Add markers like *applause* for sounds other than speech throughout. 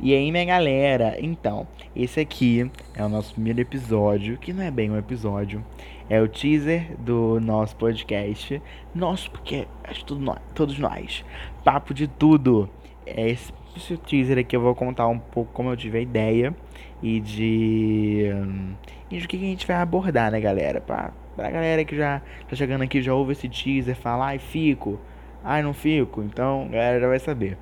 E aí, minha galera? Então, esse aqui é o nosso primeiro episódio, que não é bem um episódio, é o teaser do nosso podcast. Nosso, porque é tudo nós, todos nós. Papo de tudo. É esse, esse teaser aqui eu vou contar um pouco como eu tive a ideia e de. E de que a gente vai abordar, né, galera? Pra, pra galera que já tá chegando aqui, já ouve esse teaser, fala, ai, fico, ai, não fico. Então, a galera já vai saber.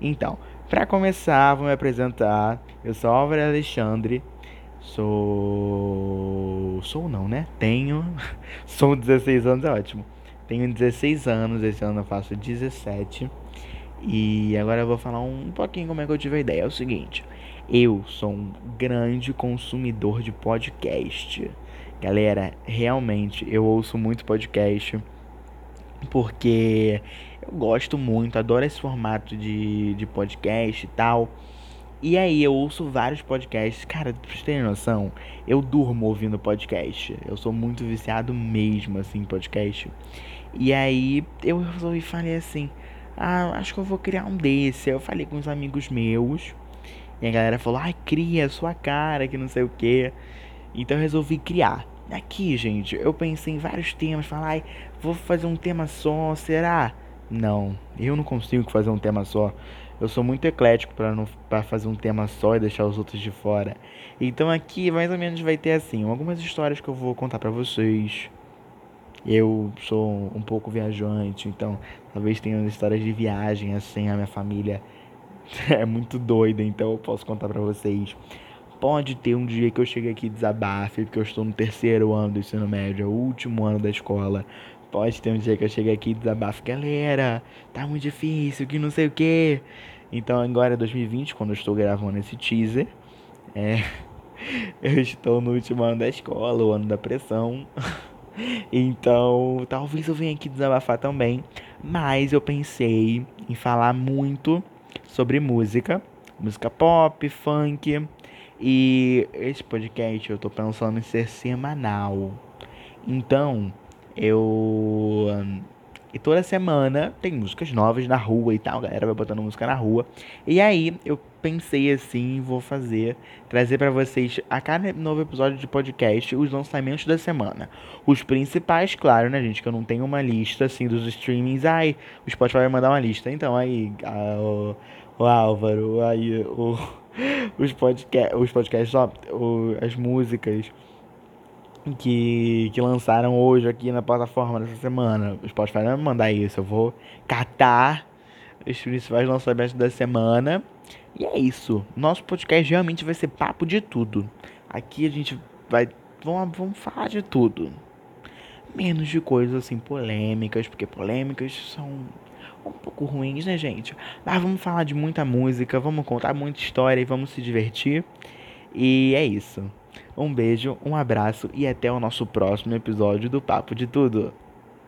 Então, para começar, vou me apresentar. Eu sou Álvaro Alexandre. Sou. Sou não, né? Tenho. *laughs* Sou 16 anos, é ótimo. Tenho 16 anos, esse ano eu faço 17. E agora eu vou falar um pouquinho como é que eu tive a ideia. É o seguinte: eu sou um grande consumidor de podcast. Galera, realmente eu ouço muito podcast porque eu gosto muito, adoro esse formato de, de podcast e tal. E aí eu ouço vários podcasts. Cara, pra vocês terem noção, eu durmo ouvindo podcast. Eu sou muito viciado mesmo, assim, em podcast. E aí eu resolvi falei assim, ah, acho que eu vou criar um desse. Eu falei com uns amigos meus. E a galera falou, ai, cria sua cara, que não sei o que. Então eu resolvi criar. Aqui, gente, eu pensei em vários temas. Falei, ai, vou fazer um tema só, será? Não, eu não consigo fazer um tema só. Eu sou muito eclético para não para fazer um tema só e deixar os outros de fora. Então aqui mais ou menos vai ter assim, algumas histórias que eu vou contar para vocês. Eu sou um pouco viajante, então talvez tenha histórias de viagem assim, a minha família *laughs* é muito doida, então eu posso contar para vocês. Pode ter um dia que eu chegue aqui desabafe, porque eu estou no terceiro ano do ensino médio, é o último ano da escola. Pode ter um dia que eu chegue aqui e desabafo, galera, tá muito difícil, que não sei o que. Então agora é 2020, quando eu estou gravando esse teaser. É, *laughs* eu estou no último ano da escola, o ano da pressão. *laughs* Então, talvez eu venha aqui desabafar também. Mas eu pensei em falar muito sobre música, música pop, funk. E esse podcast eu tô pensando em ser semanal. Então, eu. E toda semana tem músicas novas na rua e tal, a galera vai botando música na rua. E aí eu pensei assim, vou fazer, trazer para vocês a cada novo episódio de podcast os lançamentos da semana. Os principais, claro, né, gente, que eu não tenho uma lista assim dos streamings. Ai, o Spotify vai mandar uma lista. Então aí, a, o, o Álvaro, aí o, *laughs* os, podca os podcasts, ó, o, as músicas que, que lançaram hoje aqui na plataforma dessa semana. O Spotify não vai me mandar isso. Eu vou catar os principais lançamentos da semana. E é isso. Nosso podcast realmente vai ser papo de tudo. Aqui a gente vai. Vamos, vamos falar de tudo. Menos de coisas assim polêmicas, porque polêmicas são um pouco ruins, né, gente? Mas vamos falar de muita música, vamos contar muita história e vamos se divertir. E é isso. Um beijo, um abraço e até o nosso próximo episódio do Papo de Tudo.